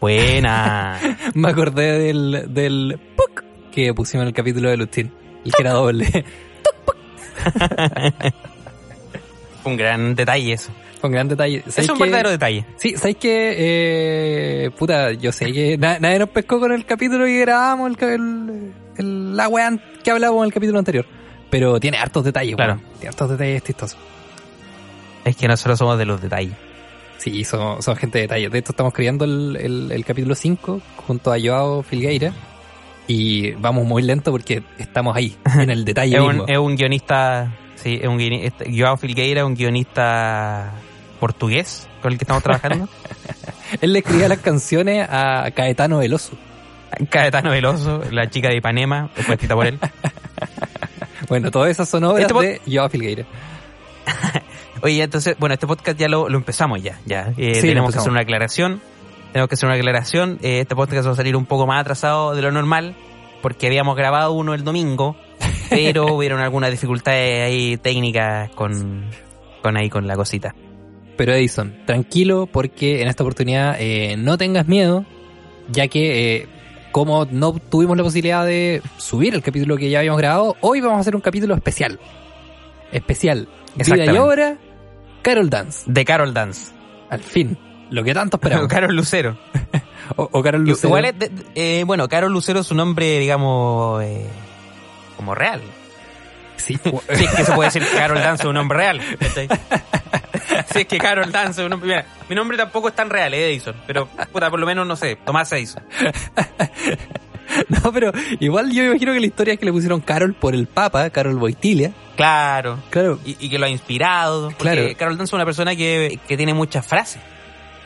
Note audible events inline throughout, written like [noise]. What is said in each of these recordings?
Buena. [laughs] Me acordé del, del puc que pusimos en el capítulo de Lustin. El que era doble. [laughs] Un gran detalle eso. Con gran detalle. Es ¿Sabes un que- verdadero detalle. Sí, ¿sabes qué? Eh, puta, yo sé que na- nadie nos pescó con el capítulo que grabamos, el, el, el- la weá que hablábamos en el capítulo anterior. Pero tiene hartos detalles, Claro. weón. Tiene hartos detalles chistosos. Es que nosotros somos de los detalles. Sí, son, son gente de detalle. De esto estamos creando el, el, el capítulo 5 junto a Joao Filgueira. Y vamos muy lento porque estamos ahí, [laughs] en el detalle Es mismo. un, es un guionista, sí, es un guionista, Joao Filgueira, un guionista portugués con el que estamos trabajando. [laughs] Él le escribía las canciones a Caetano Veloso. Caetano Veloso, la chica de Ipanema, fue escrita por él. [laughs] Bueno, todas esas son obras Este de Joao Filgueira. Oye, entonces, bueno, este podcast ya lo, lo empezamos ya, ya. Eh, Sí, tenemos que hacer una aclaración. Tenemos que hacer una aclaración. Eh, este podcast va a salir un poco más atrasado de lo normal, porque habíamos grabado uno el domingo, [laughs] pero hubieron algunas dificultades ahí técnicas con, con ahí con la cosita. Pero Edison, tranquilo porque en esta oportunidad eh, no tengas miedo, ya que como no tuvimos la posibilidad de subir el capítulo que ya habíamos grabado, hoy vamos a hacer un capítulo especial. Especial. Vida y obra, Carol Dance. De Carol Dance. Al fin. Lo que tanto esperamos. [laughs] Carol Lucero. [laughs] o, o Carol Lucero. Igual es, de- eh, bueno, Carol Lucero es su nombre, digamos, eh, como real. Sí. [laughs] Es que se puede decir que Carol Dance es un nombre real. Si es que Carol Dance es un nombre... Mira, mi nombre tampoco es tan real, eh, Edison. Pero, puta, por lo menos, no sé, Tomás Edison. [laughs] no, pero igual yo imagino que la historia es que le pusieron Carol por el Papa, Carol Boitilia. Claro. Claro. Y, y que lo ha inspirado. Porque Claro. Carol Dance es una persona que, que tiene muchas frases.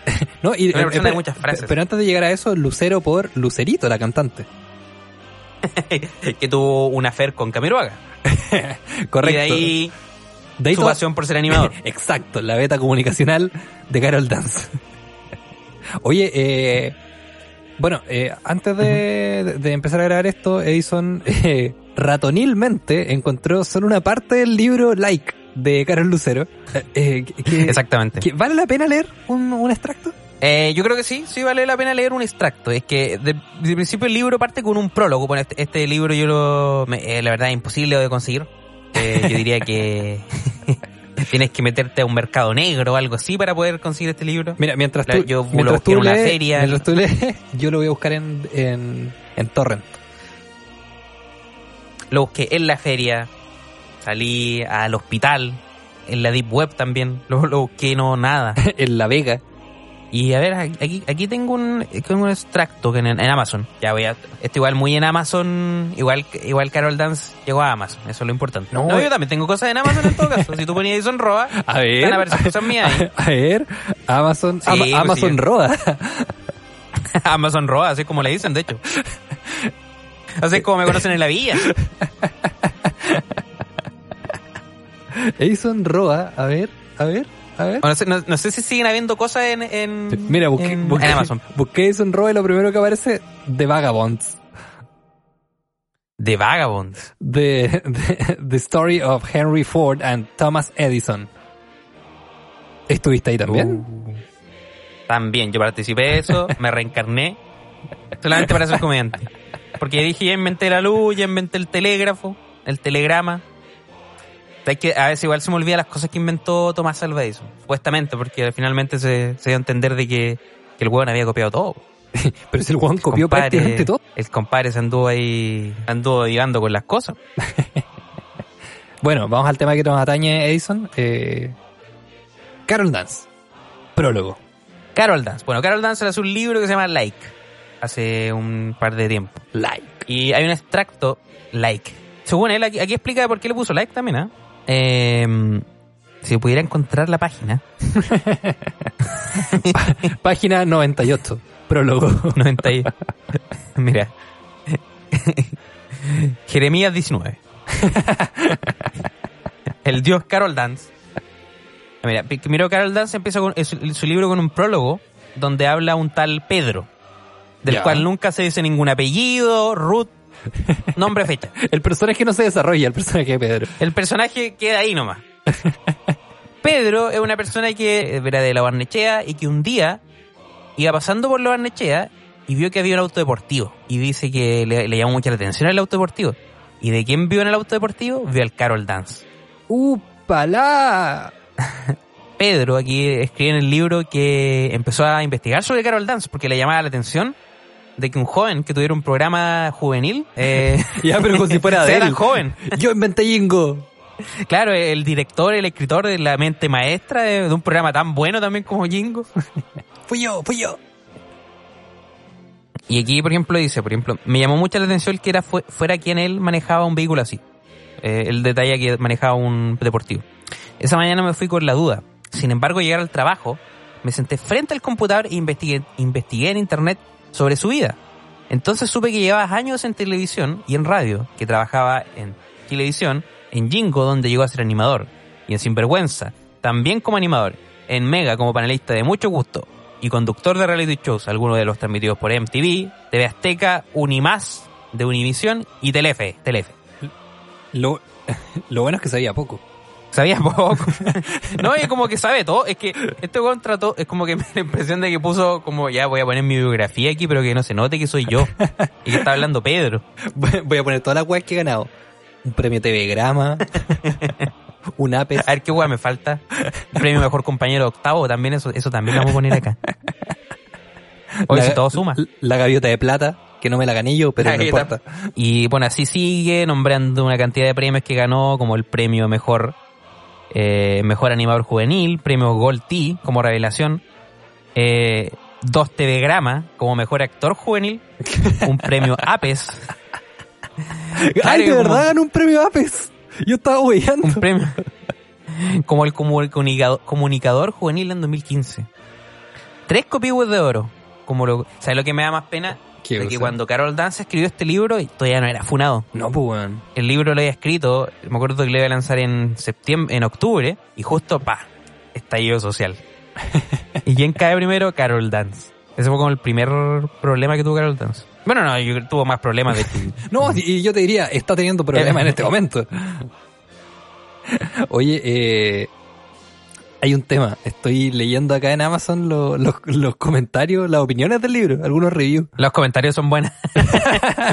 [laughs] No, y, Una persona de pero- muchas frases. Pero antes de llegar a eso, Lucero por Lucerito, la cantante. [laughs] que tuvo una affair con Camiroaga. Correcto. Y de ahí De ahí su pasión por ser animador. Exacto, la beta comunicacional de Carol Dance. Oye, eh, bueno, eh, antes de, de empezar a grabar esto, Edison [laughs] eh, ratonilmente encontró solo una parte del libro Like de Carol Lucero. [laughs] Eh, eh, que- Exactamente. que- ¿Vale la pena leer un, un extracto? Eh, yo creo que sí, sí vale la pena leer un extracto. Es que de, de principio el libro parte con un prólogo. Bueno, este, este libro yo lo, me- eh, la verdad es imposible de conseguir. Eh, yo diría que [laughs] [laughs] tienes que meterte a un mercado negro o algo así para poder conseguir este libro. Mira, mientras tú, yo lo mientras busqué tú en una lees- feria. mientras tú lees, [laughs] yo lo voy a buscar en, en, en Torrent. Lo busqué en la feria, salí al hospital, en la Deep Web también. Lo, lo busqué, no, nada. [laughs] en La Vega. Y a ver, aquí, aquí tengo un, tengo un extracto que en, en Amazon. Ya voy a. Esto igual muy en Amazon. Igual, igual Carol Dance llegó a Amazon. Eso es lo importante. No, No, eh. yo también tengo cosas en Amazon en todo caso. Si tú ponías Edison Roa, [laughs] A ver. aparecer cosas mías ahí. [laughs] A ver, Amazon, Sí, Ama- pues Amazon sí. Roda. [laughs] Amazon Roa, así como le dicen, de hecho. Así como me conocen en la villa. Edison Roa, a ver, a ver, a ver. O No sé, no- no sé si siguen habiendo cosas en, en, Mira, busqué, en- busqué- en Amazon. busqué Edison Roa y lo primero que aparece, The Vagabonds. De Vagabonds. The, the, the Story of Henry Ford and Thomas Edison. ¿Estuviste ahí también? Uh, también, yo participé de eso, me reencarné solamente para ser comediante. Porque dije, ya inventé la luz, ya inventé el telégrafo, el telegrama. Hay que, a veces igual se me olvida las cosas que inventó Tomás Alva Edison, supuestamente, porque finalmente se, se dio a entender de que, que el hueón había copiado todo. [laughs] Pero si el Juan copió Compadre- prácticamente todo. El compadre se anduvo ahí, anduvo digando con las cosas. [laughs] Bueno, vamos al tema que nos atañe, Edison. Eh, Carol Dance. Prólogo. Carol Dance. Bueno, Carol Dance hace un libro que se llama Like, hace un par de tiempo. Like. Y hay un extracto, like. Según él, aquí, aquí explica por qué le puso like también, ¿ah? Eh, si pudiera encontrar la página, [laughs] Página 98. Prólogo. [laughs] 90 y- [laughs] Mira. Jeremías 19. El dios Carol Dance. Mira, primero Carol Dance empieza con, su, su libro con un prólogo donde habla un tal Pedro, del cual nunca se dice ningún apellido, root, nombre, fecha. El personaje no se desarrolla, el personaje de Pedro. El personaje queda ahí nomás. Pedro es una persera que era de la Barnechea y que un día iba pasando por lo Barnechea y vio que había un auto deportivo. Y dice que le, le llamó mucha la atención el auto deportivo. ¿Y de quién vio en el auto deportivo? Vio al Carol Dance. ¡Upala! [laughs] Pedro aquí escribe en el libro que empezó a investigar sobre Carol Dance porque le llamaba la atención de que un joven que tuviera un programa juvenil eh, [laughs] Ya, pero como si fuera [laughs] de él. tan joven. Yo inventé Jingo. Claro, el director, el escritor de la mente maestra de, de un programa tan bueno también como Jingo. [laughs] Fui yo, fui yo. Y aquí, por ejemplo, dice, por ejemplo, me llamó mucho la atención que era fue- fuera quien él manejaba un vehículo así. Eh, el detalle que manejaba un deportivo. Esa mañana me fui con la duda. Sin embargo, llegar al trabajo, me senté frente al computador e investigué, investigué en internet sobre su vida. Entonces supe que llevaba años en televisión y en radio, que trabajaba en televisión, en Jingo, donde llegó a ser animador, y en Sinvergüenza, también como animador, en Mega como panelista de mucho gusto, y conductor de reality shows, algunos de los transmitidos por MTV, TV Azteca, Unimás, de Univisión y Telefe. Telefe. Lo, [laughs] lo bueno es que sabía poco. Sabía poco. [laughs] no, es como que sabe todo. Es que este weón trató, es como que [laughs] me da la impresión de que puso como, ya voy a poner mi biografía aquí, pero que no se note que soy yo. y que está hablando Pedro. [laughs] Voy a poner todas las weas que he ganado. Un premio TV Grama. un APES. A ver qué weón me falta. Premio mejor compañero octavo, también eso, eso también lo vamos a poner acá. La- si todo suma. La gaviota de plata, que no me la gané yo, pero La no importa. Y bueno, así sigue nombrando una cantidad de premios que ganó, como el premio mejor, eh, mejor animador juvenil, premio Gold T como revelación, eh, dos TV Grama como mejor actor juvenil, un premio [laughs] APES, ¡Ay, de como- verdad ganó un premio APES! Yo estaba huellando. un premio como el comu- comunicado- comunicador juvenil en 2015. Tres copihue de oro. Como lo, ¿Sabes lo que me da más pena? ¿Qué De que cuando Carol Dance escribió este libro, todavía no era funado. No, pues, weón. el libro lo había escrito, me acuerdo que lo iba a lanzar en septiembre, en octubre, y justo, pa, estallido social. [laughs] ¿Y quién cae primero? Carol Dance. Ese fue como el primer problema que tuvo Carol Dance. Bueno, no, yo, tuvo más problemas de. [laughs] No, y yo te diría, está teniendo problemas en este [laughs] momento. Oye, eh, hay un tema. Estoy leyendo acá en Amazon lo- los, los comentarios, las opiniones del libro, algunos reviews. Los comentarios son buenos. [laughs]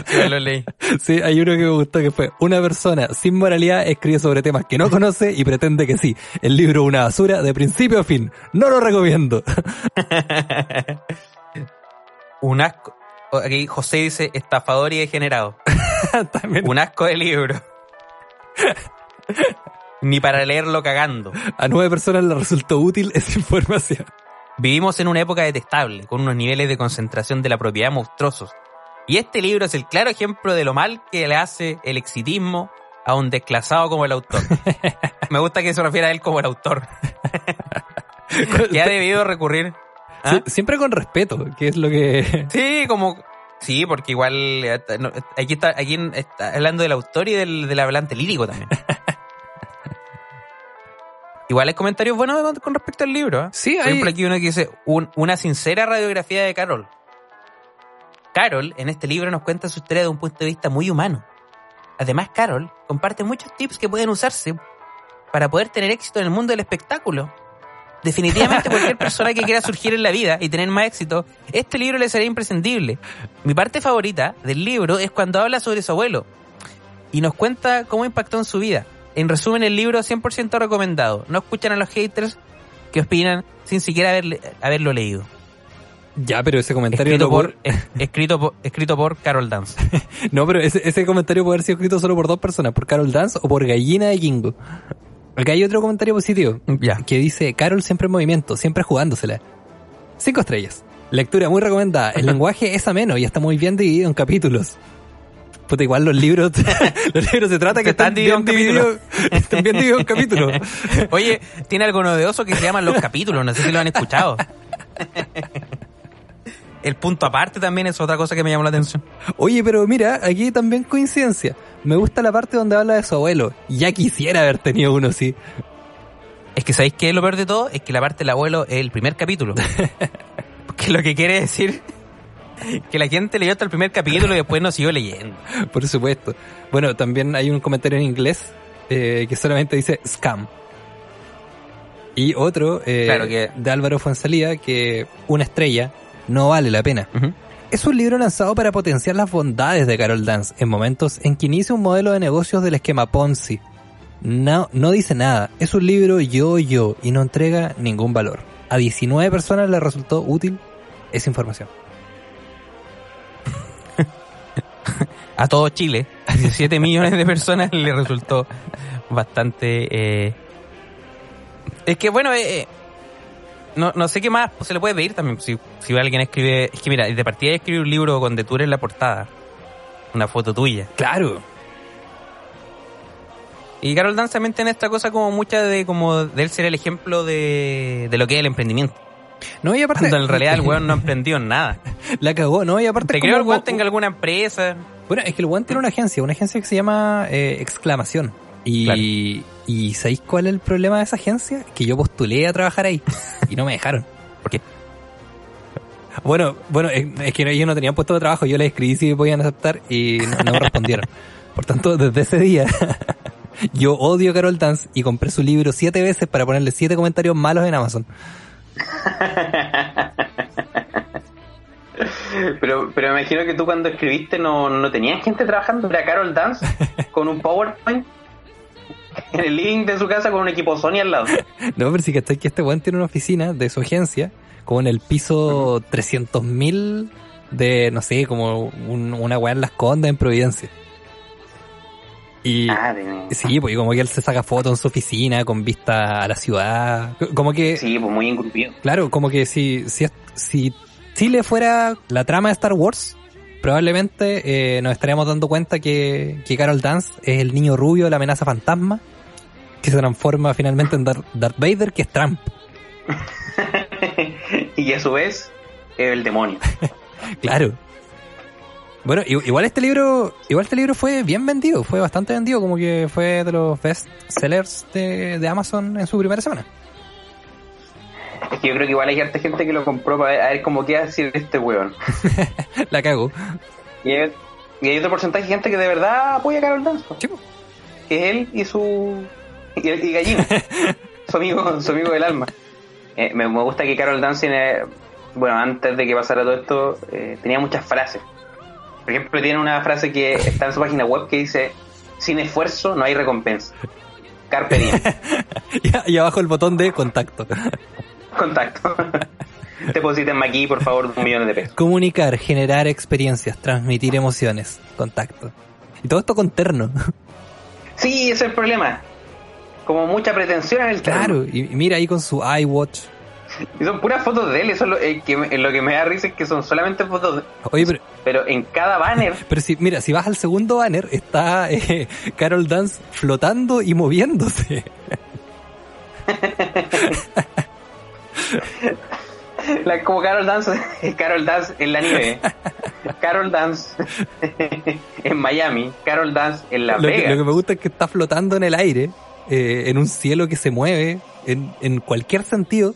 Sí, yo lo leí. Sí, hay uno que me gustó que fue una persona sin moralidad escribe sobre temas que no conoce y pretende que sí. El libro es una basura de principio a fin. No lo recomiendo. [laughs] Un asco... Aquí José dice estafador y degenerado. [laughs] También Un asco de libro. Ni para leerlo cagando. a nueve personas le resultó útil esa información. Vivimos en una época detestable, con unos niveles de concentración de la propiedad monstruosos. Y este libro es el claro ejemplo de lo mal que le hace el exitismo a un desclasado como el autor. [laughs] Me gusta que se refiera a él como el autor. [laughs] que ha debido recurrir. ¿Ah? Sie- Siempre con respeto, que es lo que... [laughs] Sí, como. Sí, porque igual. eh, Aquí está, aquí está hablando del autor y del, del hablante lírico también. Igual hay comentarios buenos con- respecto al libro. ¿eh? Sí, Por hay- ejemplo, aquí uno que dice "Un- una sincera radiografía de Carol. Carol en este libro nos cuenta su historia de un punto de vista muy humano. Además, Carol comparte muchos tips que pueden usarse para poder tener éxito en el mundo del espectáculo. Definitivamente [laughs] cualquier persona que quiera surgir en la vida y tener más éxito, este libro le será imprescindible. Mi parte favorita del libro es cuando habla sobre su abuelo y nos cuenta cómo impactó en su vida. En resumen, el libro 100% recomendado. No escuchan a los haters que opinan sin siquiera haberle- haberlo leído. Ya, pero ese comentario Escrito no por, es- escrito por, escrito por Carol Dance. [laughs] No, pero ese, ese comentario puede haber sido escrito solo por dos personas, por Carol Dance o por Gallina de Jingo. Acá hay otro comentario positivo Ya. que dice, Carol siempre en movimiento, siempre jugándosela. Cinco estrellas. Lectura muy recomendada. El [laughs] lenguaje es ameno y está muy bien dividido en capítulos. Puta, igual los libros, [laughs] los libros se trata que Están están divididos en capítulos. Oye, tiene algo novedoso que se llaman los capítulos, no sé si lo han escuchado. El punto aparte también es otra cosa que me llamó la atención. Oye, pero mira, aquí también coincidencia. Me gusta la parte donde habla de su abuelo. Ya quisiera haber tenido uno así. Es que ¿sabéis qué es lo peor de todo? Es que la parte del abuelo es el primer capítulo. [laughs] Porque lo que quiere decir [laughs] que la gente leyó hasta el primer capítulo y después no siguió leyendo. [laughs] Por supuesto. Bueno, también hay un comentario en inglés eh, que solamente dice scam. Y otro eh, Claro que- de Álvaro Fonsalía que una estrella no vale la pena. Es un libro lanzado para potenciar las bondades de Carol Dance en momentos en que inicia un modelo de negocios del esquema Ponzi. No, no dice nada, es un libro yo-yo y no entrega ningún valor. A 19 personas les resultó útil esa información. [laughs] A todo Chile, a 17 [laughs] millones de personas le resultó bastante... eh, Es que bueno, eh, eh, no, no sé qué más se le puede pedir también. Si, si alguien escribe... Es que mira, de partida escribe un libro con tú eres la portada. Una foto tuya. Claro, Y Carol Dance también tiene esta cosa como mucha de como de él ser el ejemplo de, de lo que es el emprendimiento. No y aparte Cuando en realidad el weón no [laughs] emprendió en nada. la cagó, no y aparte Te creo el weón tenga alguna empresa. Bueno, es que el weón tiene una agencia, una agencia que se llama eh, Exclamación. Y, Claro. y ¿sabéis cuál es el problema de esa agencia? Que yo postulé a trabajar ahí y no me dejaron. ¿Por qué? Bueno, bueno, es, que ellos no tenían puesto de trabajo, yo les escribí si me podían aceptar y no, no me respondieron. Por tanto, desde ese día [laughs] yo odio a Carol Dance y compré su libro siete veces para ponerle siete comentarios malos en Amazon. [laughs] Pero, pero me imagino que tú cuando escribiste no, no tenías gente trabajando, era Carol Dance [laughs] con un PowerPoint en el living de su casa con un equipo Sony al lado. No, pero sí que que este weón tiene una oficina de su agencia, como en el piso 300.000 de, no sé, como un- una weá en Las Condas en Providencia. Y Ah, sí, pues y como que él se saca fotos en su oficina con vista a la ciudad. Como que, sí, pues muy engrupido. claro, como que si, si, si Chile fuera la trama de Star Wars, probablemente eh, nos estaríamos dando cuenta que, que Carol Dance es el niño rubio de la amenaza fantasma, que se transforma finalmente en Dar- Darth Vader, que es Trump. [laughs] y a su vez, el demonio. [laughs] Claro. Bueno, igual este libro, igual este libro fue bien vendido, fue bastante vendido, como que fue de los best sellers de, de Amazon en su primera semana. Es que yo creo que igual hay harta gente que lo compró para ver, a ver cómo queda decir este weón. [laughs] La cago. Y hay, y hay otro porcentaje de gente que de verdad apoya a Carol. Sí, po. Que es él y su. y, y Gallina. [laughs] su amigo, su amigo del alma. Eh, me, me gusta que Carol Dance tiene- bueno, antes de que pasara todo esto, eh, tenía muchas frases. Por ejemplo, tiene una frase que está en su página web que dice: Sin esfuerzo no hay recompensa. Carpe diem. [laughs] Y, y abajo el botón de contacto. [laughs] Contacto. [laughs] Deposítenme aquí, por favor, un millón de pesos. Comunicar, generar experiencias, transmitir emociones. Contacto. Y todo esto con terno. Sí, ese es el problema. Como mucha pretensión en el terno. Claro, y, mira ahí con su iWatch. Y son puras fotos de él. Eso es lo, eh, que, me- lo que me da risa es que son solamente fotos de Oye, pero, Pero en cada banner, [laughs] pero si, mira, si vas al segundo banner, está eh, Carol Dance flotando y moviéndose. la, como Carol Dance, [laughs] Carol Dance en la nieve, Carol Dance [laughs] en Miami, Carol Dance en Lo que, Vegas. lo que me gusta es que está flotando en el aire, eh, en un cielo que se mueve en, en cualquier sentido.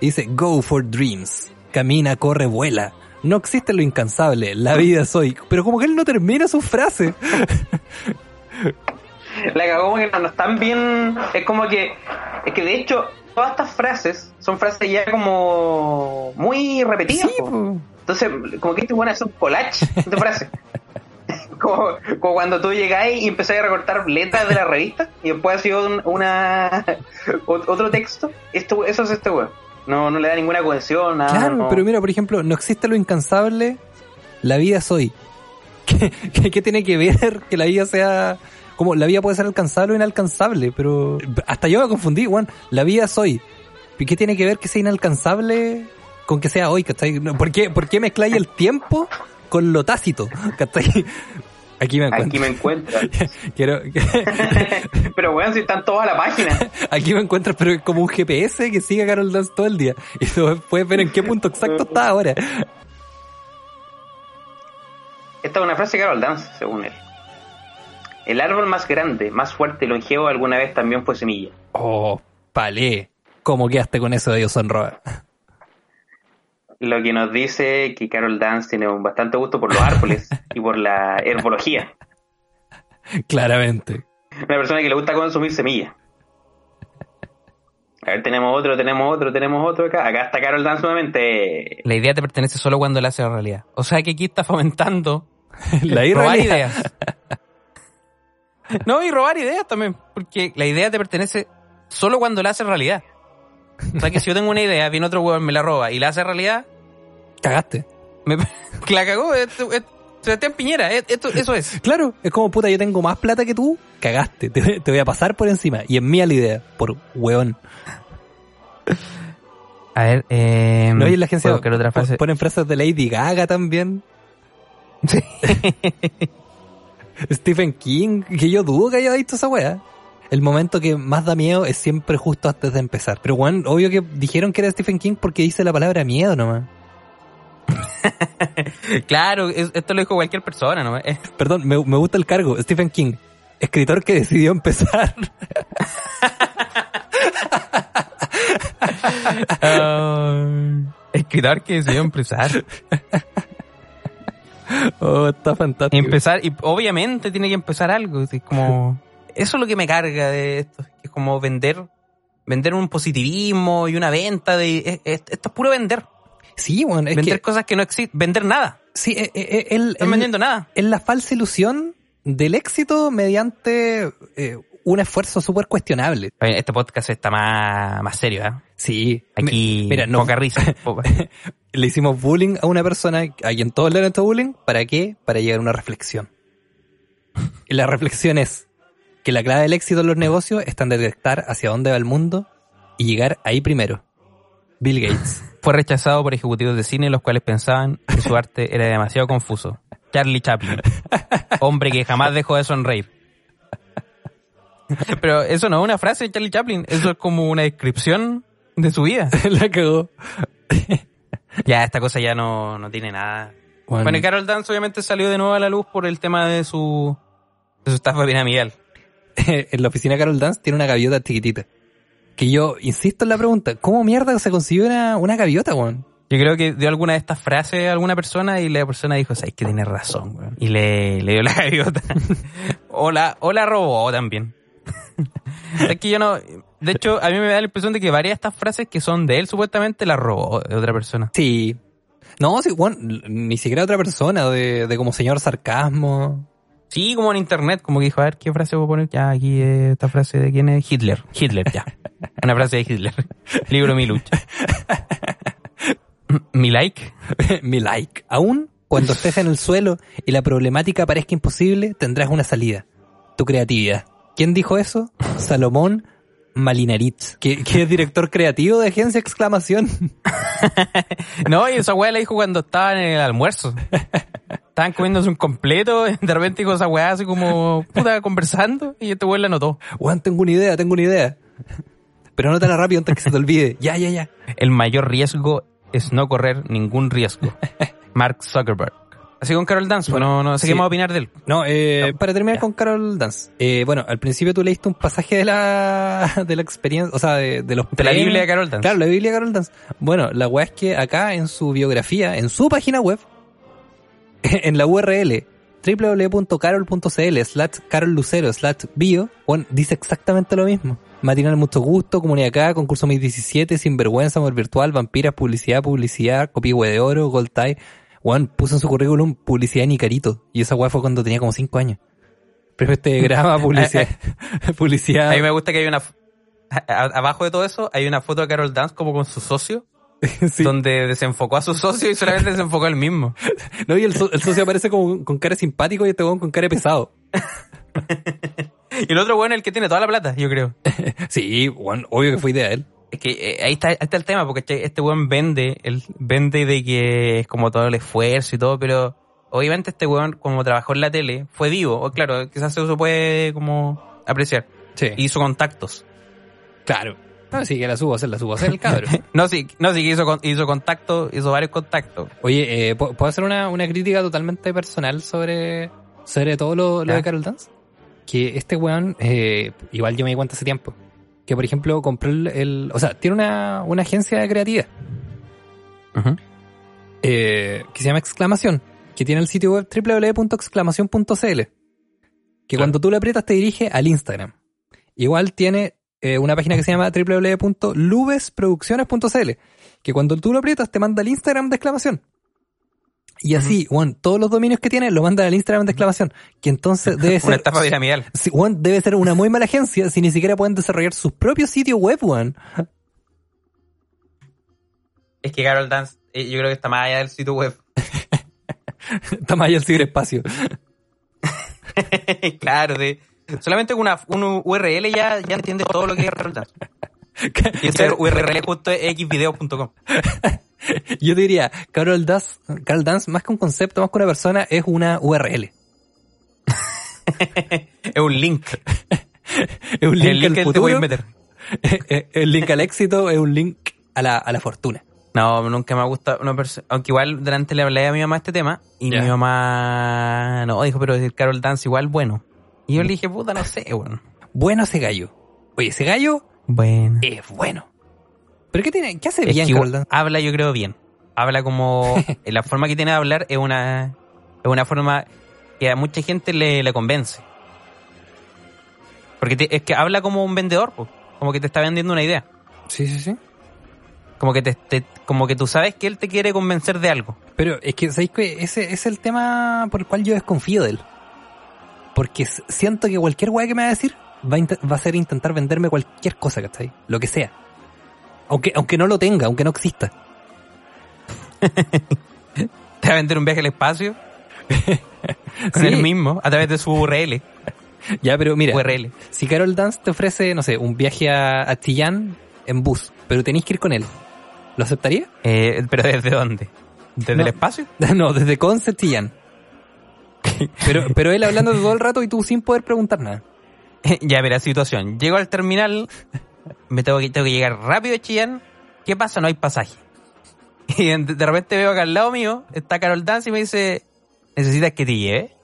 Y dice, go for dreams. Camina, corre, vuela. No existe lo incansable, la vida es hoy. Pero como que él no termina su frase. La cagó como que no, no están bien. Es como que. Es que de hecho, todas estas frases son frases ya como. muy repetidas. Sí. Entonces, como que este bueno es un collage de frases. [laughs] como, como cuando tú llegáis y empezáis a recortar letras de la revista y después ha sido un- una ot- otro texto. Esto, eso es este weón. No, no le da ninguna cohesión, nada. Claro, no. pero mira, por ejemplo, no existe lo incansable, la vida es hoy. [laughs] ¿Qué, qué- qué tiene que ver que la vida sea... Como la vida puede ser alcanzable o inalcanzable, pero hasta yo me confundí, Juan. La vida es hoy. ¿Y qué tiene que ver que sea inalcanzable con que sea hoy? ¿cachai? ¿Por qué, por qué mezcláis el tiempo con lo tácito? [laughs] ¿cachai? Aquí me encuentro. Aquí me encuentro. [laughs] Quiero, [laughs] pero weón, si están todos a la página. [laughs] aquí me encuentras, pero es como un GPS que sigue a Carol Dance todo el día. Y tú puedes ver en qué punto exacto está ahora. Esta es una frase de Carol Dance, según él. El árbol más grande, más fuerte y longevo alguna vez también fue semilla. Oh, palé. ¿Cómo quedaste con eso de Dios honra? Lo que nos dice que Carol Dance tiene un bastante gusto por los árboles [laughs] y por la herbología. Claramente. Una persona que le gusta consumir semillas. A ver, tenemos otro, tenemos otro, tenemos otro acá. Acá está Carol Dance nuevamente. La idea te pertenece solo cuando la hace realidad. O sea que aquí está fomentando [laughs] La robar irrealidad. ideas. [laughs] No, y robar ideas también. Porque la idea te pertenece solo cuando la hace realidad. O sea que si yo tengo una idea, viene otro huevón, me la roba y la hace realidad, Cagaste. me [laughs] la cagó. Esto- esto- Sebastián Piñera, esto, eso es. Claro, es como puta, yo tengo más plata que tú, cagaste, te, te voy a pasar por encima. Y es mía la idea, por hueón. A ver, eh, No, y en la agencia ponen frases de Lady Gaga también. Sí. [laughs] Stephen King, que yo dudo que haya visto esa wea. El momento que más da miedo es siempre justo antes de empezar. Pero weón, obvio que dijeron que era Stephen King porque dice la palabra miedo nomás. [laughs] Claro, es- esto lo dijo cualquier persona, ¿no? Eh, Perdón, me, me gusta el cargo, Stephen King. Escritor que decidió empezar. ah, escritor que decidió empezar. oh, está fantástico. Empezar, y obviamente tiene que empezar algo. Es como, eso es lo que me carga de esto. que Es como vender, vender un positivismo y una venta de, es- es- esto es puro vender. Sí, weón, es vender que... cosas que no existen, vender nada. Sí, eh, el- Están el- vendiendo nada. es la falsa ilusión del éxito mediante eh, un esfuerzo súper cuestionable. Este podcast está más, más serio, ¿eh? Sí. Aquí, Mi- mira, no, poca risa. [laughs] Le hicimos bullying a una persona, a quien todos le han hecho bullying, ¿para qué? Para llegar a una reflexión. Y la reflexión es que la clave del éxito en los negocios está en detectar hacia dónde va el mundo y llegar ahí primero. Bill Gates. Fue rechazado por ejecutivos de cine los cuales pensaban que su arte era demasiado confuso. Charlie Chaplin. Hombre que jamás dejó de sonreír. Pero eso no es una frase de Charlie Chaplin, eso es como una descripción de su vida. [laughs] la cagó. Ya, esta cosa ya no, no tiene nada. Bueno, Bueno, y Carol Dance obviamente salió de nuevo a la luz por el tema de su, de su estafa piramidal. [laughs] en la oficina de Carol Dance tiene una gaviota chiquitita. Que yo insisto en la pregunta, ¿cómo mierda se consiguió una, una gaviota, weón? Yo creo que dio alguna de estas frases a alguna persona y la persona dijo, sabes que tiene razón, weón. Y le, le dio la [laughs] gaviota. o, la, o la robó también. [laughs] es que yo no... De hecho, a mí me da la impresión de que varias de estas frases que son de él supuestamente las robó de otra persona. Sí. No, sí, weón, ni siquiera otra persona, de, de como señor sarcasmo. Sí, como en internet, como que dijo, a ver, ¿qué frase voy a poner? Ya, aquí eh, esta frase de quién es Hitler. Hitler, ya. [laughs] Una frase de Hitler. Libro Mi Lucha. [laughs] Mi like. [laughs] Mi like. Aún cuando estés en el suelo y la problemática parezca imposible, tendrás una salida. Tu creatividad. ¿Quién dijo eso? Salomón Malinaritz, que, que es director creativo de Agencia Exclamación. No, y esa weá la dijo cuando estaban en el almuerzo. Estaban comiéndose un completo, [laughs] de repente dijo esa weá así como, puta, conversando, y este weá la notó. Juan, tengo una idea, tengo una idea. Pero anótala rápido antes que se te olvide. [laughs] Ya, ya, ya. El mayor riesgo es no correr ningún riesgo. [laughs] Mark Zuckerberg. Así con Carol Dance, pues, no, no sé sí. qué más opinar de él. No, eh, para terminar con Carol Dance. Eh, bueno, al principio tú leíste un pasaje de la, de la experiencia, o sea, de, de los De la. Biblia de Carol Dance. Claro, la Biblia de Carol Dance. Bueno, la weá es que acá en su biografía, en su página web, [laughs] en la URL www.carol.cl slash carollucero slash bio, bueno, dice exactamente lo mismo. Matinal Mucho Gusto, Comunidad Acá, Concurso 2017, Sinvergüenza, Amor Virtual, Vampiras, Publicidad, Publicidad, Copihue de Oro, Gold Tie. Juan puso en su currículum publicidad en Icarito. Y esa weá fue cuando tenía como 5 años. Pero este [laughs] grama, publicidad, [laughs] publicidad. A mí me gusta que hay una... a- Abajo de todo eso hay una foto de Carol Dance como con su socio, [laughs] Sí. donde desenfocó a su socio y solamente desenfocó al mismo. [laughs] No, y el, so- el socio aparece como con cara simpático y este weón con cara pesado. [laughs] Y el otro bueno es el que tiene toda la plata, yo creo. Sí, weón, obvio que fue idea de él. Es que eh, ahí está, ahí está el tema, porque este- este weón vende, él vende de que es como todo el esfuerzo y todo, pero obviamente este weón, como trabajó en la tele, fue vivo, o claro, quizás eso puede como apreciar. Sí. Hizo contactos. claro. No, sí, que la subo a hacer, la subo a hacer el cabrón. [laughs] No, sí, no, sí que hizo, hizo contacto, hizo varios contactos. Oye, eh, ¿pu- ¿puedo hacer una, una crítica totalmente personal sobre, sobre todo lo, de Carol Dance? Que este weón, eh, igual yo me di cuenta hace tiempo, que por ejemplo compró el, el- o sea, tiene una, una agencia creativa eh, que se llama Exclamación, que tiene el sitio web www.exclamación.cl, que cuando tú le aprietas te dirige al Instagram. Igual tiene eh, una página que se llama www.lubesproducciones.cl, que cuando tú lo aprietas te manda el Instagram de exclamación. Y así, Juan, todos los dominios que tiene lo manda al Instagram de exclamación, que entonces [laughs] debe ser... Una estafa piramidal. Debe ser una muy mala agencia si ni siquiera pueden desarrollar sus propios sitios web, Juan. Es que Carol Dance, eh, yo creo que está más allá del sitio web. [laughs] Está más allá el ciberespacio. claro, de, solamente una, un URL ya, ya entiendes todo lo que es Carol Dance. Y ese [laughs] URL es justo xvideo.com. [laughs] Yo diría, Carol Dance, Carol Dance, más que un concepto, más que una persona, es una URL. [laughs] es un link. Es un link, el link al que te futuro, meter. el link al éxito es un link a la, a la fortuna. No, nunca me ha gustado una persona. Aunque igual delante le hablé a mi mamá este tema y mi mamá no dijo, pero Carol Dance igual bueno. Y yo le dije, puta, no sé, bueno. Bueno ese gallo. Oye, ese gallo Bueno. es bueno. ¿Pero qué tiene? ¿Qué hace Es bien que habla yo creo bien. Habla como... [laughs] la forma que tiene de hablar es una, es una forma que a mucha gente le, le convence. Porque te- es que habla como un vendedor, po. como que te está vendiendo una idea. Sí, sí, sí. Como que, te, te- como que tú sabes que él te quiere convencer de algo. Pero es que, ¿sabéis que Ese es el tema por el cual yo desconfío de él. Porque siento que cualquier weá que me va a decir va a, int- va a ser intentar venderme cualquier cosa, ¿cachai? Lo que sea. Aunque, aunque no lo tenga, aunque no exista. [laughs] Te va a vender un viaje al espacio [laughs] con Sí. él mismo a través de su URL. [laughs] Ya, pero mira, URL. si Carol Dance te ofrece, no sé, un viaje a, a Chillán en bus, pero tenéis que ir con él, ¿lo aceptaría? Eh, ¿Pero desde dónde? ¿Desde No. el espacio? No, desde Conce Chillán. [laughs] Pero, pero él hablando todo el rato y tú sin poder preguntar nada. [laughs] ya, mira, situación. Llego al terminal, me tengo que, tengo que llegar rápido a Chillán. ¿Qué pasa? No hay pasaje. [laughs] Y de, repente veo que al lado mío está Carol Dance y me dice, ¿necesitas que te lleve?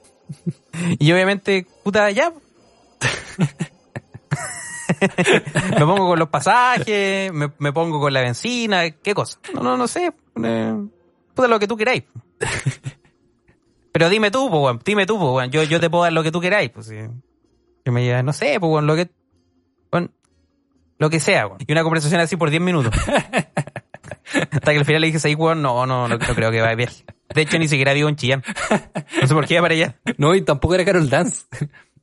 Y obviamente, puta, ya. me pongo con los pasajes, me, me pongo con la benzina, ¿qué cosa? No, no, no sé. eh, puta, lo que tú queráis. Pero dime tú, pues, weón, dime tú, pues, weón. Yo, yo te puedo dar lo que tú queráis, pues, sí. Que me diga, no sé, pues, weón, lo que, weón, lo que sea, weón. Y una conversación así por 10 minutos. [laughs] Hasta que al final le dije, ahí, weón, no, no, no, no creo que vaya a viaje. De hecho, ni siquiera vivo en Chillán. No sé por qué iba para allá. No, y tampoco era Carol Dance.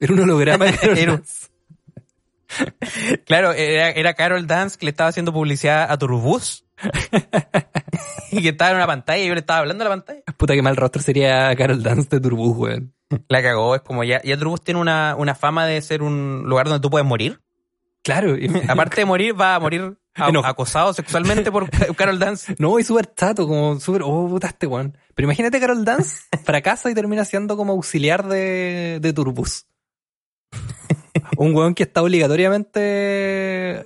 Era un holograma de [laughs] Carol Dance. [laughs] Claro, era, era Carol Dance que le estaba haciendo publicidad a Turbus. [laughs] y que estaba en una pantalla y yo le estaba hablando a la pantalla. Puta que mal rostro sería Carol Dance de Turbus, weón. La cagó, es como ya, ya Turbus tiene una, una fama de ser un lugar donde tú puedes morir. Claro. y- Aparte de morir, va a morir a- acosado sexualmente por [laughs] Carol Dance. No, y súper chato, como súper, oh, puta este weón. Pero imagínate Carol Dance fracasa y termina siendo como auxiliar de, de Turbus. Un weón que está obligatoriamente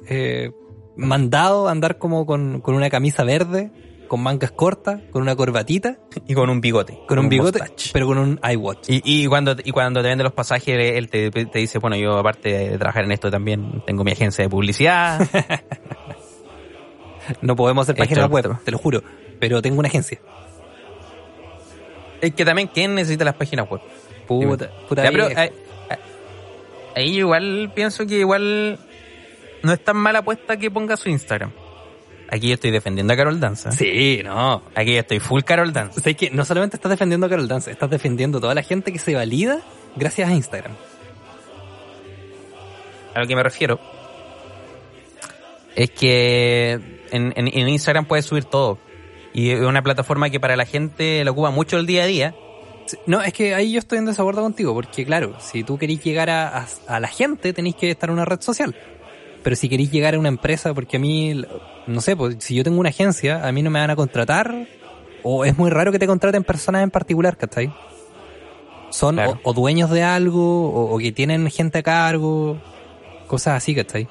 eh, mandado a andar como con, con una camisa verde, con mangas cortas, con una corbatita, Y con un bigote. con un bigote, mustache. pero con un iWatch. Y, y cuando, y cuando te vende los pasajes, él te, te dice, bueno, yo aparte de trabajar en esto también tengo mi agencia de publicidad. [laughs] No podemos hacer páginas web, te lo juro, pero tengo una agencia. es que también, ¿quién necesita las páginas web? Puta, puta Ya, pero vieja. Ahí, igual pienso que igual no es tan mala apuesta que ponga su Instagram. Aquí yo estoy defendiendo a Carol Danza. Sí, no. Aquí yo estoy full Carol Dance. O sea, es que no solamente estás defendiendo a Carol Dance, estás defendiendo a toda la gente que se valida gracias a Instagram. A lo que me refiero es que en, en- en Instagram puedes subir todo. Y es una plataforma que para la gente la ocupa mucho el día a día. No, es que ahí yo estoy en desacuerdo contigo, porque claro, si tú querís llegar a, a- a la gente, tenéis que estar en una red social. Pero si queréis llegar a una empresa, porque a mí, no sé, pues si yo tengo una agencia, a mí no me van a contratar, o es muy raro que te contraten personas en particular, ¿cachai? Son Claro. o, o dueños de algo, o, o que tienen gente a cargo, cosas así, ¿cachai?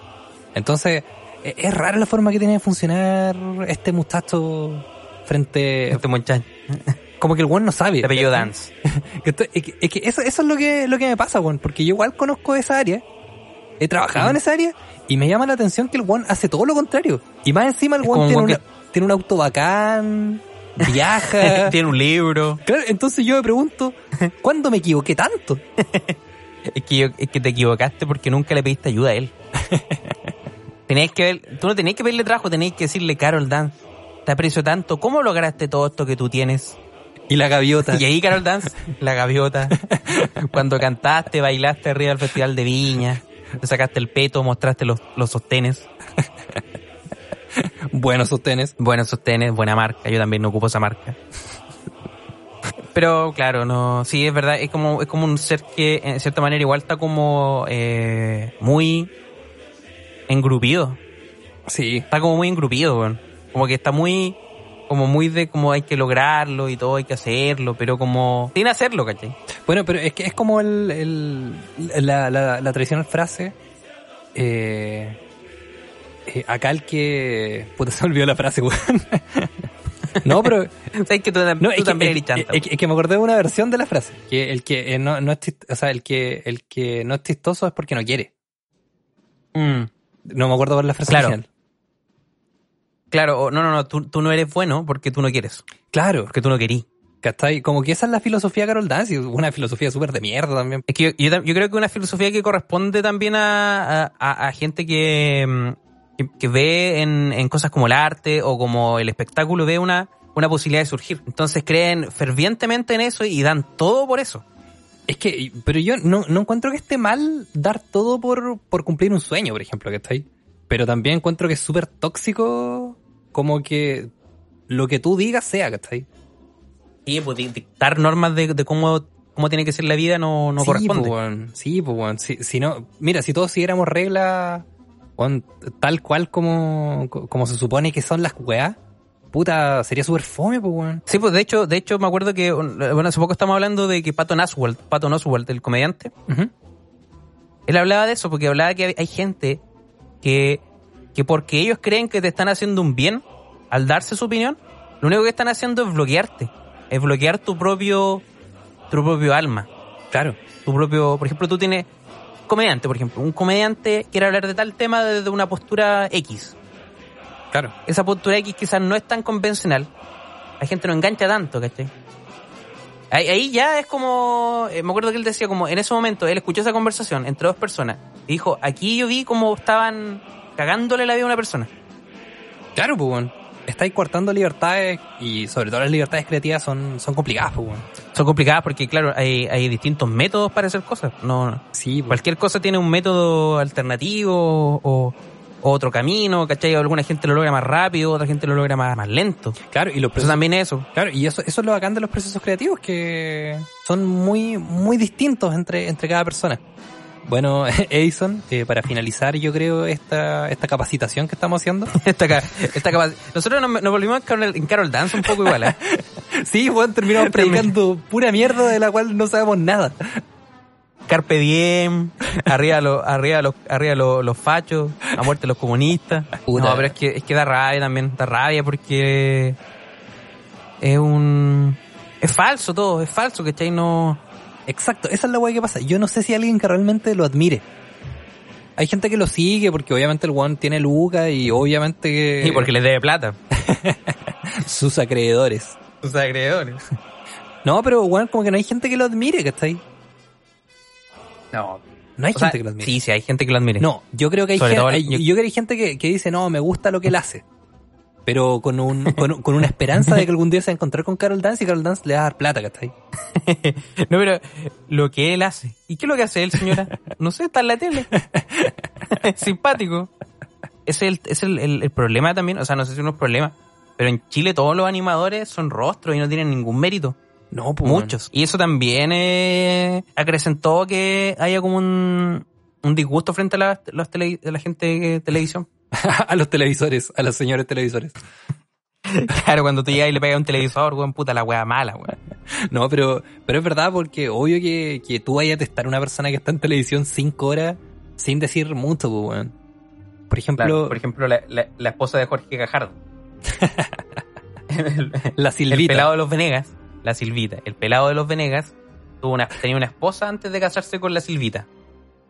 Entonces, e- es rara la forma que tiene de funcionar este muchacho frente... Este muchacho. [laughs] Como que el weón no sabe. De apellido. Dance. [laughs] Esto- Es que, es que eso, eso es lo que, lo que me pasa, weón. Porque yo igual conozco esa área. He trabajado en esa área. Y me llama la atención que el weón hace todo lo contrario. Y más encima el weón tiene, un una- weón tiene un auto bacán. Viaja. [laughs] Tiene un libro. Claro, entonces yo me pregunto, ¿cuándo me equivoqué tanto? Es que, yo- es que te equivocaste porque nunca le pediste ayuda a él. [laughs] Tenéis que ver, tú no tenéis que pedirle trabajo, tenéis que decirle, Carol Dance, te aprecio tanto, ¿cómo lograste todo esto que tú tienes? Y la gaviota. Y ahí, Carol Dance, la gaviota, [laughs] cuando cantaste, bailaste arriba del Festival de Viña, te sacaste el peto, mostraste los, los sostenes. Buenos sostenes. Buenos sostenes, buena marca, yo también no ocupo esa marca. Pero claro, no, sí, es verdad, es como, es como un ser que en cierta manera igual está como eh, muy engrupido. Sí. Está como muy engrupido, weón. Como que está muy, como muy de como hay que lograrlo y todo, hay que hacerlo, pero como sin hacerlo, ¿cachai? Bueno, pero es que es como el, el- la, la, la tradicional frase. Eh, eh, acá el que. Puta, [laughs] se olvidó la frase, weón. no, pero. [laughs] ¿Sabes que tú, No, tú es que, también es, eres chanta? es que- es que me acordé de una versión de la frase. Que el que eh, no, no es chist- o sea, el que, el que no es chistoso es porque no quiere. Mm, No me acuerdo por la frase Claro. original. Claro, no, no, no, tú, tú no eres bueno porque tú no quieres, Claro, porque tú no querís. ¿cachai? Como que esa es la filosofía de Carol Dance, una filosofía súper de mierda también. Es que yo, yo creo que una filosofía que corresponde también a, a- gente que, mm, que, que ve en, en cosas como el arte o como el espectáculo, ve una, una posibilidad de surgir. Entonces creen fervientemente en eso y dan todo por eso. Es que, pero yo no, no encuentro que esté mal dar todo por, por cumplir un sueño, por ejemplo, que está ahí. Pero también encuentro que es súper tóxico como que lo que tú digas sea, ahí. Y pues di- dictar normas de, de cómo, cómo tiene que ser la vida no, no sí, corresponde. pues. Sí, pues, weón. Si, si no, mira, si todos siguiéramos reglas weón, tal cual como, como se supone que son las weas, puta, sería súper fome, pues, weón. Sí, pues de hecho, de hecho me acuerdo que, bueno, hace poco estamos hablando de que Patton Oswalt, Patton Oswalt, el comediante. Él hablaba de eso porque hablaba que hay gente que, que porque ellos creen que te están haciendo un bien al darse su opinión, lo único que están haciendo es bloquearte. Es bloquear tu propio, tu propio alma. Claro. Tu propio, por ejemplo, tú tienes comediante, por ejemplo. Un comediante quiere hablar de tal tema desde una postura X. Claro. Esa postura X quizás no es tan convencional. La gente no engancha tanto, ¿cachai? Ahí, ahí ya es como, eh, me acuerdo que él decía como, en ese momento, él escuchó esa conversación entre dos personas y dijo, aquí yo vi como estaban cagándole la vida a una persona. Claro, pues, weón. Estáis cortando libertades y sobre todo las libertades creativas son, son complicadas, pues, weón. Son complicadas porque, claro, hay, hay distintos métodos para hacer cosas. No, Sí, pues. cualquier cosa tiene un método alternativo o, o otro camino, ¿cachai? Alguna gente lo logra más rápido, otra gente lo logra más, más lento. Claro, y los Eso procesos, también es eso. claro, y eso, eso es lo bacán de los procesos creativos, que son muy, muy distintos entre, entre cada persona. Bueno, [laughs] Edison, eh, para finalizar, yo creo, esta, esta capacitación que estamos haciendo. [laughs] esta, esta Nosotros nos, nos volvimos en Carol, en Carol Dance un poco igual, ¿eh? [laughs] sí, Juan, terminamos predicando pura mierda de la cual no sabemos nada. Carpe diem, arriba los, arriba los, arriba los, los fachos, a muerte los comunistas. Puta. No, pero es que, es que da rabia también, da rabia porque es un, es falso todo, es falso, ¿cachai? No, Exacto, esa es la weá que pasa. Yo no sé si alguien que realmente lo admire. Hay gente que lo sigue porque obviamente el one tiene luca y obviamente que y porque les debe plata. [laughs] sus acreedores. Sus acreedores. No, pero weón, como que no hay gente que lo admire, ¿cachai? No. No hay O sea, gente que lo admire. sí, sí, hay gente que lo admire. No, yo creo que hay Sobre gente, hay- yo- yo... creo que hay gente que, que dice, no, me gusta lo que él hace. Pero con, un, con, con una esperanza de que algún día se va a encontrar con Carol Dance y Carol Dance le va a dar plata, ¿cachai? [laughs] No, pero lo que él hace. ¿Y qué es lo que hace él, señora? No sé, está en la tele. [laughs] Simpático. Ese es, el, ese es el, el- el problema también. O sea, no sé si no es problema. Pero en Chile todos los animadores son rostros y no tienen ningún mérito. No, pues. Muchos. Y eso también eh, acrecentó que haya como un, un disgusto frente a la, los tele- a la gente de televisión. [laughs] a los televisores, a los señores televisores. [laughs] Claro, cuando tú llegas y le pegas un televisor, weón, puta la wea mala, weón. [laughs] No, pero, pero es verdad porque obvio que, que tú vayas a testar a una persona que está en televisión cinco horas sin decir mucho, pues, weón. Por ejemplo, Claro, por ejemplo, la, la- la esposa de Jorge Gajardo. el, la el Silvita. pelado de los Venegas, la Silvita, el pelado de los Venegas tuvo una, tenía una esposa antes de casarse con la Silvita,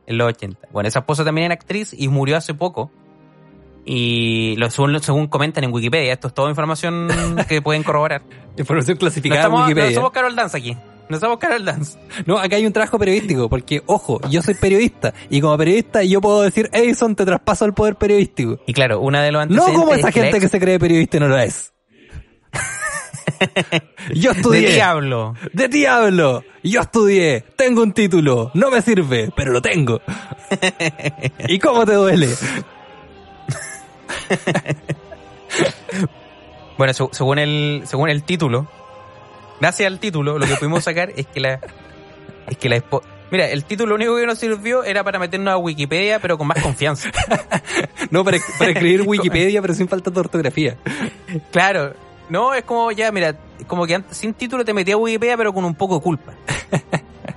en los 80. Bueno, esa esposa también era actriz y murió hace poco. Y lo, según, según comentan en Wikipedia, esto es toda información [laughs] que pueden corroborar. Información No, clasificada en estamos, no Wikipedia. somos Carol Dance aquí. No somos Carol Dance. No, acá hay un trabajo periodístico, porque, ojo, yo soy periodista, y como periodista yo puedo decir, Edison, te traspaso el poder periodístico. Y claro, una de los No antecedentes como es esa gente que ex- se cree periodista y no lo es. [laughs] yo de estudié. diablo. ¡De diablo! Yo estudié, tengo un título, no me sirve, pero lo tengo. [laughs] ¿Y cómo te duele? [laughs] Bueno, se- según el, según el título, gracias al título, lo que pudimos sacar es que la, es que la Mira, el título lo único que nos sirvió era para meternos a Wikipedia, pero con más confianza. [laughs] No, para, para escribir [laughs] Wikipedia, pero sin falta de ortografía. Claro. No, es como ya, mira, como que antes, sin título te metí a Wikipedia, pero con un poco de culpa.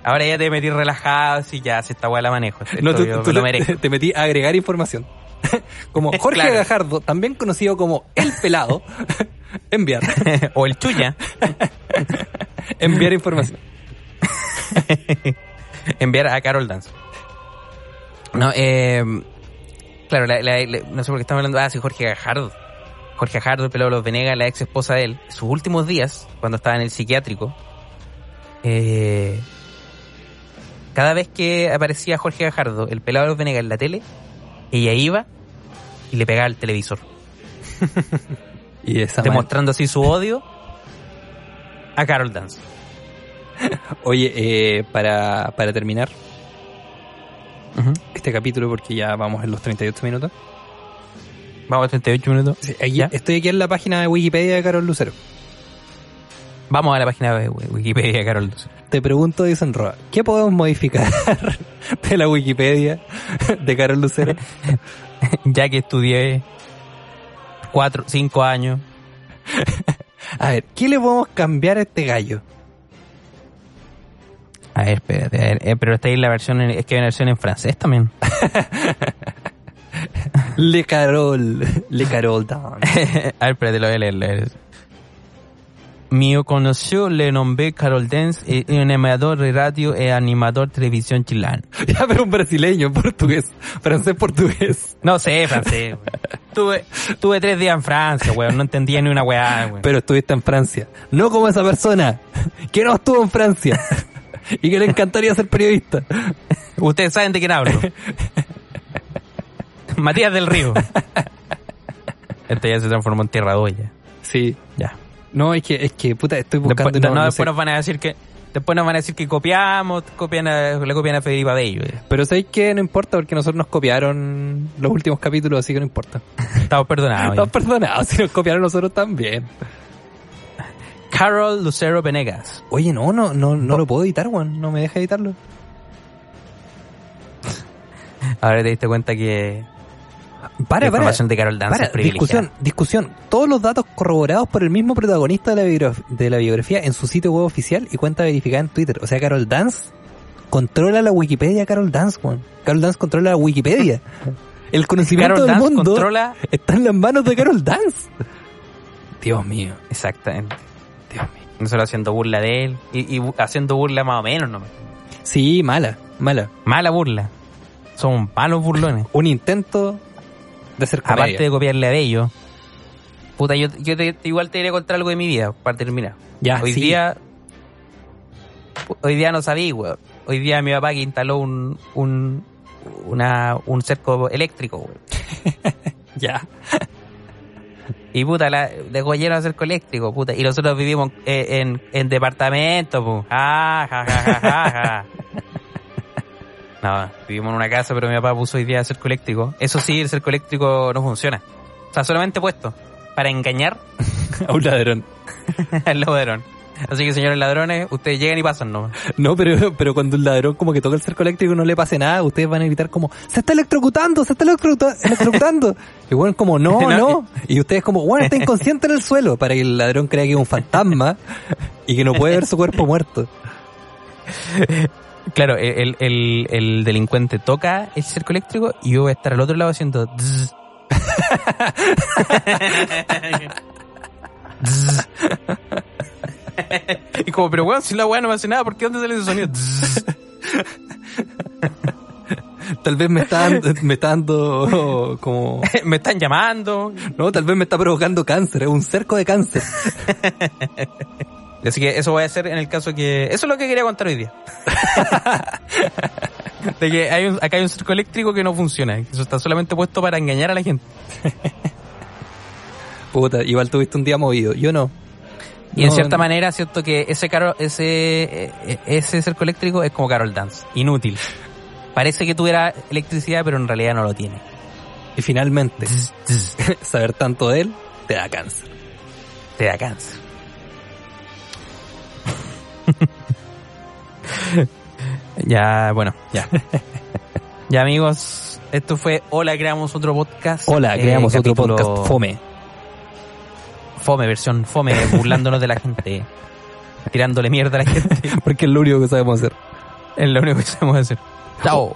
Ahora ya te metí relajado, y ya, si esta weá la manejo. No, tú, tú lo te, te metí a agregar información. [laughs] Como Jorge Claro. Gajardo, también conocido como El Pelado, [laughs] enviar. [laughs] o el chuya. Enviar información. enviar a Carol Dance. No, eh, claro, la- la- la- no sé por qué estamos hablando. Ah, sí, Jorge Gajardo. Jorge Gajardo, el pelado de los Venegas, la ex esposa de él. Sus últimos días, cuando estaba en el psiquiátrico, eh, cada vez que aparecía Jorge Gajardo, el pelado de los Venegas en la tele, ella iba y le pegaba al televisor, [laughs] Y esa man- demostrando así su odio a Carol Dance. [laughs] Oye, eh, para, para terminar este capítulo, porque ya vamos en los 38 minutos. Vamos a 38 minutos. Sí, aquí- estoy aquí en la página de Wikipedia de Carol Lucero. Vamos a la página de Wikipedia, Carol. Te pregunto, dicen Roa, ¿qué podemos modificar [laughs] de la Wikipedia de Carol Lucero? [laughs] ya que estudié cuatro, cinco años. [laughs] A ver, ¿qué le podemos cambiar a este gallo? A ver, espérate, a ver, eh, pero está ahí la versión, en- es que hay una versión en francés también. Le Carol, Le Carol Down. a ver, espérate, lo voy a leer. Mío conoció le nombré Carol Dance, eh, un animador de radio y animador de televisión chileno. [laughs] Ya, pero un brasileño, portugués, francés, portugués. No sé, francés. Tuve, tuve tres días en Francia, weón. No entendía ni una weá, weón. Pero estuviste en Francia. No como esa persona que no estuvo en Francia y que le encantaría ser periodista. Ustedes saben de quién hablo. Matías del Río. [laughs] Este ya se transformó en tierra doya. Sí. Ya. No, es que, es que, puta, estoy buscando... Después, no- después sé. nos van a decir que después nos van a decir que copiamos, copian a- le copian a Federico Abello. eh. Pero ¿sabéis que No importa porque nosotros nos copiaron los últimos capítulos, así que no importa. [laughs] Estamos perdonados. Estamos perdonados, si nos copiaron nosotros también. Carol Lucero Venegas. Oye, no, no, no, no lo puedo editar, Juan. No me deja editarlo. [laughs] Ahora te diste cuenta que Para, la para. información de Carol Dance Para, es privilegiada. discusión, discusión. Todos los datos corroborados por el mismo protagonista de la, de la biografía en su sitio web oficial y cuenta verificada en Twitter. O sea, Carol Dance controla la Wikipedia, Carol Dance, Juan. Carol Dance controla la Wikipedia. [laughs] El conocimiento Carol del Dance mundo controla está en las manos de Carol Dance. [laughs] Dios mío, exactamente. Dios mío. Nosotros haciendo burla de él y, y haciendo burla más o menos, ¿no? Sí, mala, mala. Mala burla. Somos malos burlones. Un intento de ser comedia. Aparte de copiarle a Bello. Puta, yo, yo te- igual te iré a contar algo de mi vida para terminar. Ya, hoy sí. día. Hoy día no sabía, weón. Hoy día mi papá que instaló un. un una, un cerco eléctrico, weón. [laughs] Ya. Y puta, la, dejó lleno de cerco eléctrico, puta. Y nosotros vivimos eh, en, en departamento, pu. Ah, ja, ja, ja, ja, ja. [laughs] No, vivimos en una casa, pero mi papá puso hoy día cerco eléctrico. Eso sí, el cerco eléctrico no funciona. O sea, solamente puesto para engañar [laughs] A un ladrón. [laughs] al ladrón. Así que, señores ladrones, ustedes llegan y pasan, ¿no? No, pero, pero cuando un ladrón como que toca el cerco eléctrico y no le pase nada, ustedes van a gritar como, se está electrocutando, se está electrocuta- electrocutando. y bueno, como, no, [laughs] No, no. Y ustedes como, bueno, está inconsciente en el suelo, para que el ladrón crea que es un fantasma y que no puede ver su cuerpo muerto. Claro, el, el, el delincuente toca el cerco eléctrico y yo voy a estar al otro lado haciendo... dzz. Dzz. [laughs] y como, pero weón, si la weá no me hace nada, ¿por qué dónde sale ese sonido? Dzz. Tal vez me está dando, me está dando como, [laughs] me están llamando. no, tal vez me está provocando cáncer, es un cerco de cáncer. [laughs] Así que eso voy a hacer en el caso que... Eso es lo que quería contar hoy día. [laughs] de que hay un- acá hay un cerco eléctrico que no funciona. Eso está solamente puesto para engañar a la gente. [laughs] Puta, igual tuviste un día movido. Yo no. Y en cierta no. manera, cierto que ese caro, ese, eh, eh, ese cerco eléctrico es como Carol Dance. Inútil. Parece que tuviera electricidad, pero en realidad no lo tiene. Y finalmente, [laughs] saber tanto de él te da cáncer. Te da cáncer. [laughs] ya, bueno, ya. [laughs] ya amigos, esto fue Hola, creamos otro podcast. Hola, Eh, creamos otro podcast fome. Fome, versión fome, burlándonos de la gente. [laughs] Tirándole mierda a la gente. Porque es lo único que sabemos hacer. Es lo único que sabemos hacer. Chao.